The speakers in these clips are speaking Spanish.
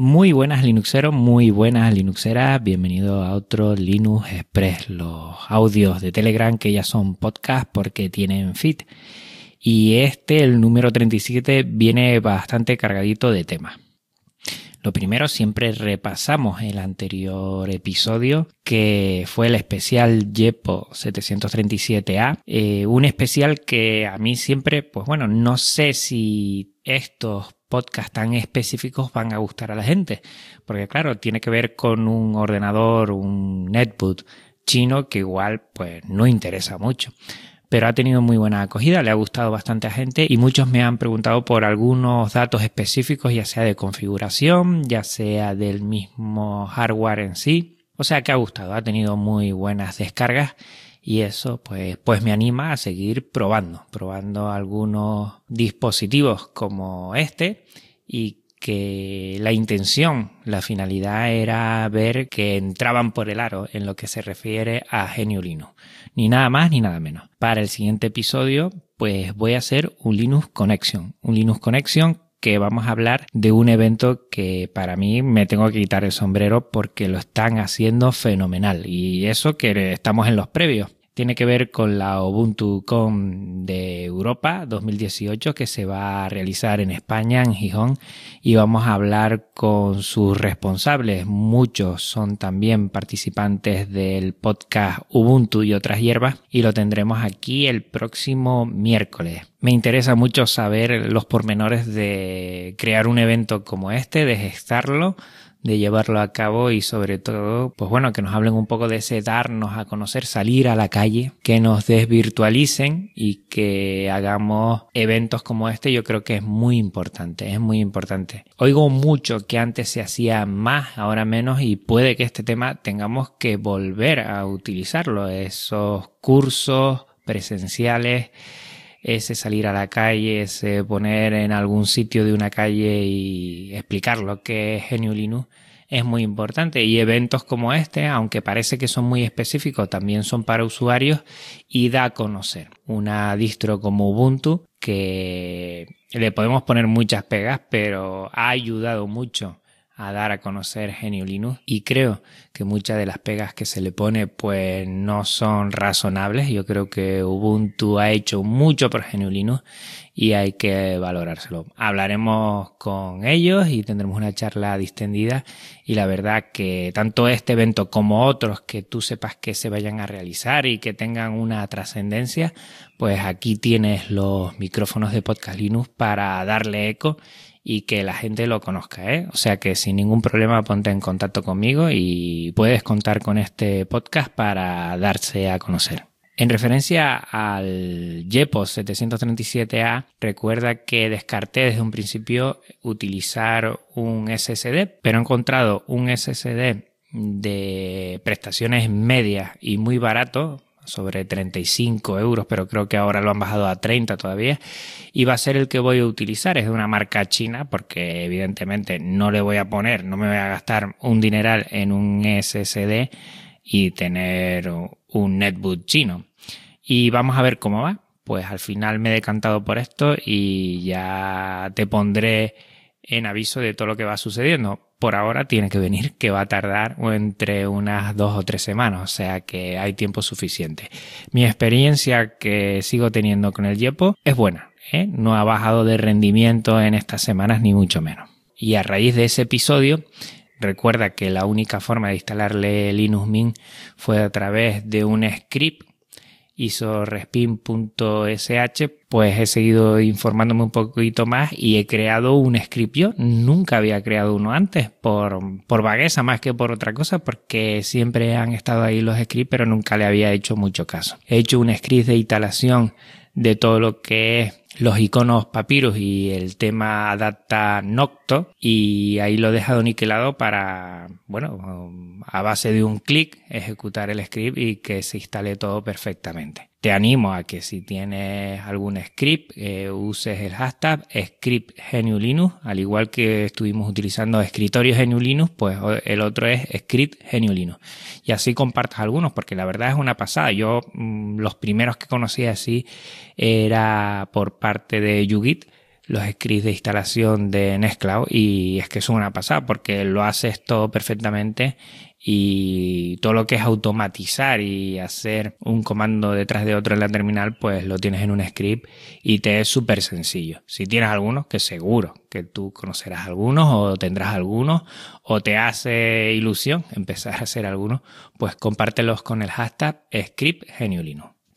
Muy buenas Linuxeros, muy buenas Linuxeras, bienvenido a otro Linux Express, los audios de Telegram que ya son podcast porque tienen feed. Y este, el número 37, viene bastante cargadito de temas. Lo primero, siempre repasamos el anterior episodio, que fue el especial YEPO 737A, eh, un especial que a mí siempre, pues bueno, no sé si estos podcasts tan específicos van a gustar a la gente. Porque claro, tiene que ver con un ordenador, un netbook chino que igual pues no interesa mucho. Pero ha tenido muy buena acogida, le ha gustado bastante a gente y muchos me han preguntado por algunos datos específicos, ya sea de configuración, ya sea del mismo hardware en sí. O sea que ha gustado, ha tenido muy buenas descargas y eso pues, pues me anima a seguir probando, probando algunos dispositivos como este y que la intención, la finalidad era ver que entraban por el aro en lo que se refiere a Genio Linux. Ni nada más ni nada menos. Para el siguiente episodio, pues voy a hacer un Linux Connection. Un Linux Connection que vamos a hablar de un evento que para mí me tengo que quitar el sombrero porque lo están haciendo fenomenal. Y eso que estamos en los previos tiene que ver con la UbuntuCon de Europa 2018 que se va a realizar en España, en Gijón, y vamos a hablar con sus responsables. Muchos son también participantes del podcast Ubuntu y otras hierbas y lo tendremos aquí el próximo miércoles. Me interesa mucho saber los pormenores de crear un evento como este, de gestarlo, de llevarlo a cabo y sobre todo, pues bueno, que nos hablen un poco de ese darnos a conocer, salir a la calle, que nos desvirtualicen y que hagamos eventos como este, yo creo que es muy importante, es muy importante. Oigo mucho que antes se hacía más, ahora menos y puede que este tema tengamos que volver a utilizarlo, esos cursos presenciales ese salir a la calle, ese poner en algún sitio de una calle y explicar lo que es Genio Linux es muy importante. Y eventos como este, aunque parece que son muy específicos, también son para usuarios y da a conocer una distro como Ubuntu que le podemos poner muchas pegas, pero ha ayudado mucho a dar a conocer Genio Linux y creo que muchas de las pegas que se le pone pues no son razonables. Yo creo que Ubuntu ha hecho mucho por Genio Linux y hay que valorárselo. Hablaremos con ellos y tendremos una charla distendida y la verdad que tanto este evento como otros que tú sepas que se vayan a realizar y que tengan una trascendencia, pues aquí tienes los micrófonos de Podcast Linux para darle eco y que la gente lo conozca, ¿eh? O sea que sin ningún problema ponte en contacto conmigo y puedes contar con este podcast para darse a conocer. En referencia al JEPOS 737A, recuerda que descarté desde un principio utilizar un SSD, pero he encontrado un SSD de prestaciones medias y muy barato, sobre 35 euros, pero creo que ahora lo han bajado a 30 todavía. Y va a ser el que voy a utilizar. Es de una marca china, porque evidentemente no le voy a poner, no me voy a gastar un dineral en un SSD y tener un netbook chino. Y vamos a ver cómo va. Pues al final me he decantado por esto y ya te pondré en aviso de todo lo que va sucediendo por ahora tiene que venir, que va a tardar entre unas dos o tres semanas, o sea que hay tiempo suficiente. Mi experiencia que sigo teniendo con el Yepo es buena, ¿eh? no ha bajado de rendimiento en estas semanas ni mucho menos. Y a raíz de ese episodio, recuerda que la única forma de instalarle Linux Mint fue a través de un script isorespin.sh, pues he seguido informándome un poquito más y he creado un script yo. Nunca había creado uno antes, por, por vagueza más que por otra cosa, porque siempre han estado ahí los scripts, pero nunca le había hecho mucho caso. He hecho un script de instalación de todo lo que es los iconos papyrus y el tema adapta nocto y ahí lo he dejado niquelado para, bueno, a base de un clic ejecutar el script y que se instale todo perfectamente. Te animo a que si tienes algún script eh, uses el hashtag script Linux, al igual que estuvimos utilizando escritorio Linux, pues el otro es script Linux. Y así compartas algunos, porque la verdad es una pasada. Yo mm, los primeros que conocí así era por parte de Yugit, los scripts de instalación de Nextcloud y es que es una pasada porque lo haces todo perfectamente y todo lo que es automatizar y hacer un comando detrás de otro en la terminal, pues lo tienes en un script y te es súper sencillo. Si tienes algunos, que seguro que tú conocerás algunos o tendrás algunos o te hace ilusión empezar a hacer algunos, pues compártelos con el hashtag script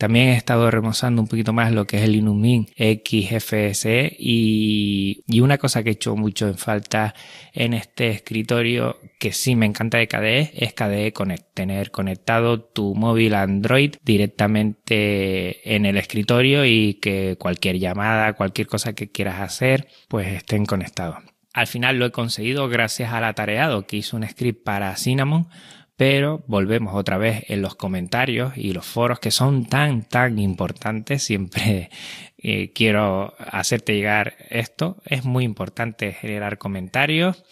también he estado remozando un poquito más lo que es el Linux Mint XFSE y, y una cosa que he hecho mucho en falta en este escritorio que sí me encanta de KDE es KDE Connect, tener conectado tu móvil Android directamente en el escritorio y que cualquier llamada, cualquier cosa que quieras hacer, pues estén conectados. Al final lo he conseguido gracias al atareado que hizo un script para Cinnamon pero volvemos otra vez en los comentarios y los foros que son tan, tan importantes. Siempre eh, quiero hacerte llegar esto. Es muy importante generar comentarios.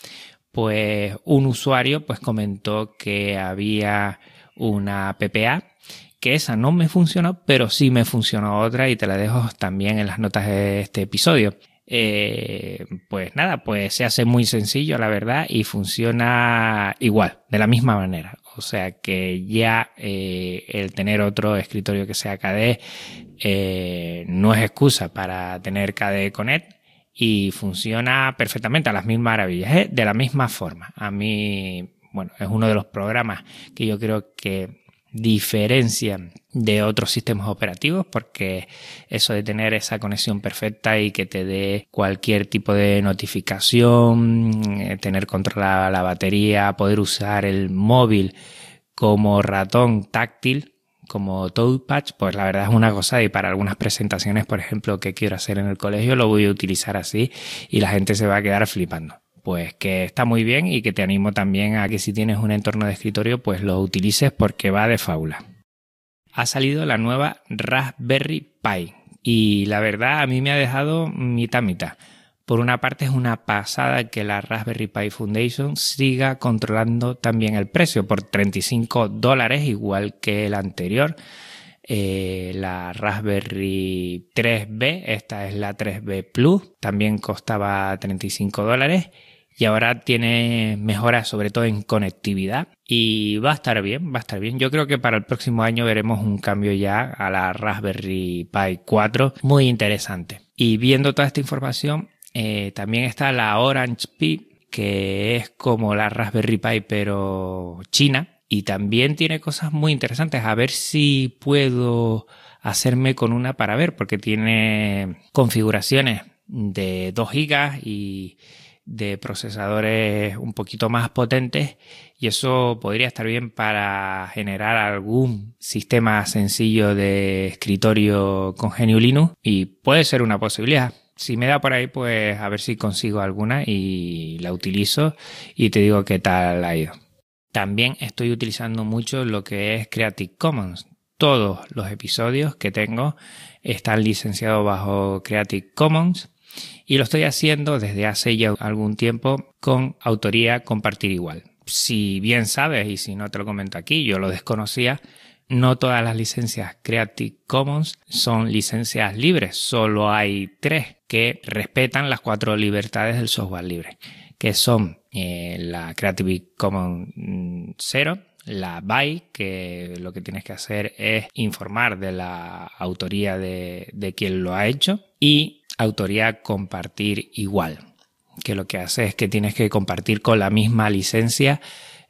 Pues un usuario pues comentó que había una PPA que esa no me funcionó, pero sí me funcionó otra y te la dejo también en las notas de este episodio. Eh, pues nada, pues se hace muy sencillo, la verdad, y funciona igual, de la misma manera. O sea que ya eh, el tener otro escritorio que sea KDE eh, no es excusa para tener KDE Connect y funciona perfectamente a las mismas maravillas, de la misma forma. A mí, bueno, es uno de los programas que yo creo que diferencia de otros sistemas operativos porque eso de tener esa conexión perfecta y que te dé cualquier tipo de notificación, eh, tener controlada la batería, poder usar el móvil como ratón táctil, como touchpad, pues la verdad es una cosa y para algunas presentaciones, por ejemplo, que quiero hacer en el colegio, lo voy a utilizar así y la gente se va a quedar flipando pues que está muy bien y que te animo también a que si tienes un entorno de escritorio, pues lo utilices porque va de faula. Ha salido la nueva Raspberry Pi y la verdad a mí me ha dejado mitad mitad. Por una parte es una pasada que la Raspberry Pi Foundation siga controlando también el precio por 35 dólares igual que el anterior. Eh, la Raspberry 3B, esta es la 3B Plus, también costaba 35 dólares y ahora tiene mejoras sobre todo en conectividad y va a estar bien, va a estar bien. Yo creo que para el próximo año veremos un cambio ya a la Raspberry Pi 4 muy interesante. Y viendo toda esta información, eh, también está la Orange Pi, que es como la Raspberry Pi pero china y también tiene cosas muy interesantes. A ver si puedo hacerme con una para ver, porque tiene configuraciones de 2 GB y de procesadores un poquito más potentes y eso podría estar bien para generar algún sistema sencillo de escritorio con GNU Linux y puede ser una posibilidad. Si me da por ahí, pues a ver si consigo alguna y la utilizo y te digo qué tal ha ido. También estoy utilizando mucho lo que es Creative Commons. Todos los episodios que tengo están licenciados bajo Creative Commons y lo estoy haciendo desde hace ya algún tiempo con autoría compartir igual. Si bien sabes, y si no te lo comento aquí, yo lo desconocía, no todas las licencias Creative Commons son licencias libres, solo hay tres que respetan las cuatro libertades del software libre, que son eh, la Creative Commons 0, la BY, que lo que tienes que hacer es informar de la autoría de, de quien lo ha hecho, y autoría compartir igual, que lo que hace es que tienes que compartir con la misma licencia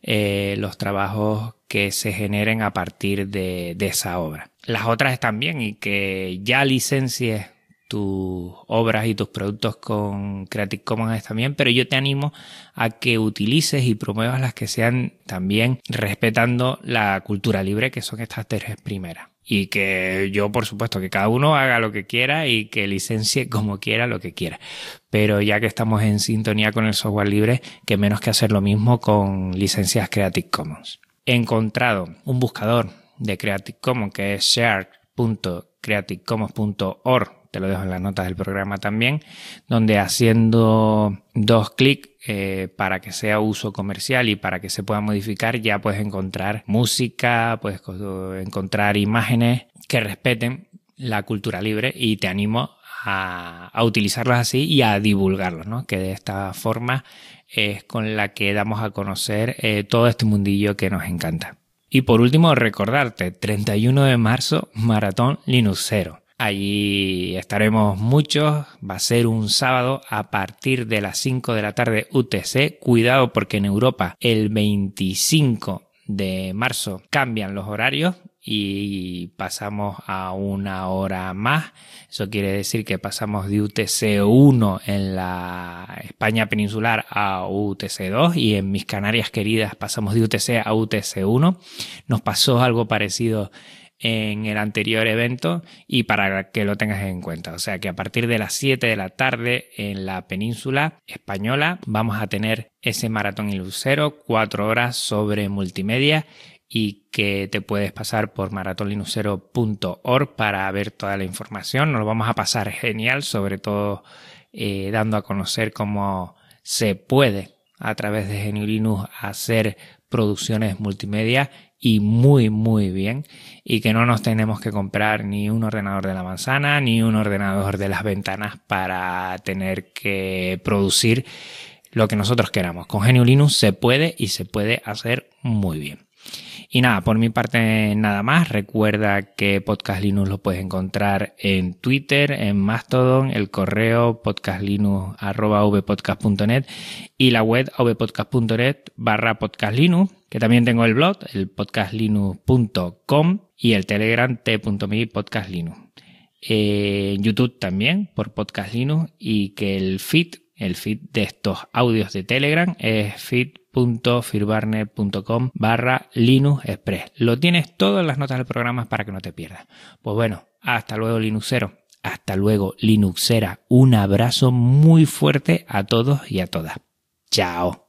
eh, los trabajos que se generen a partir de, de, esa obra. Las otras están bien y que ya licencies tus obras y tus productos con Creative Commons también, pero yo te animo a que utilices y promuevas las que sean también respetando la cultura libre, que son estas tres primeras y que yo, por supuesto, que cada uno haga lo que quiera y que licencie como quiera lo que quiera. Pero ya que estamos en sintonía con el software libre, que menos que hacer lo mismo con licencias Creative Commons. He encontrado un buscador de Creative Commons que es share.creativecommons.org te lo dejo en las notas del programa también, donde haciendo dos clics eh, para que sea uso comercial y para que se pueda modificar, ya puedes encontrar música, puedes encontrar imágenes que respeten la cultura libre y te animo a, utilizarlos así y a divulgarlos, ¿no? Que de esta forma es con la que damos a conocer eh, todo este mundillo que nos encanta. Y por último, recordarte, 31 de marzo, Maratón Linuxero. Allí estaremos muchos, va a ser un sábado a partir de las 5 de la tarde UTC. Cuidado porque en Europa el 25 de marzo cambian los horarios y pasamos a una hora más. Eso quiere decir que pasamos de UTC 1 en la España peninsular a UTC 2 y en mis Canarias queridas pasamos de UTC a UTC 1. Nos pasó algo parecido en el anterior evento y para que lo tengas en cuenta. O sea que a partir de las 7 de la tarde en la península española vamos a tener ese maratón y lucero, 4 horas sobre multimedia y que te puedes pasar por maratonlinucero.org para ver toda la información. Nos lo vamos a pasar genial, sobre todo eh, dando a conocer cómo se puede a través de GNU hacer producciones multimedia y muy muy bien y que no nos tenemos que comprar ni un ordenador de la manzana ni un ordenador de las ventanas para tener que producir lo que nosotros queramos. Con GNU Linux se puede y se puede hacer muy bien. Y nada, por mi parte nada más. Recuerda que Podcast Linux lo puedes encontrar en Twitter, en Mastodon, el correo podcastlinux.vpodcast.net y la web vpodcast.net barra podcastlinux, que también tengo el blog, el podcastlinux.com y el telegram t.me podcastlinux. en YouTube también por Podcast Linux y que el feed, el feed de estos audios de Telegram es feed www.firbarner.com barra Linux Express. Lo tienes todo en las notas del programa para que no te pierdas. Pues bueno, hasta luego Linuxero. Hasta luego Linuxera. Un abrazo muy fuerte a todos y a todas. Chao.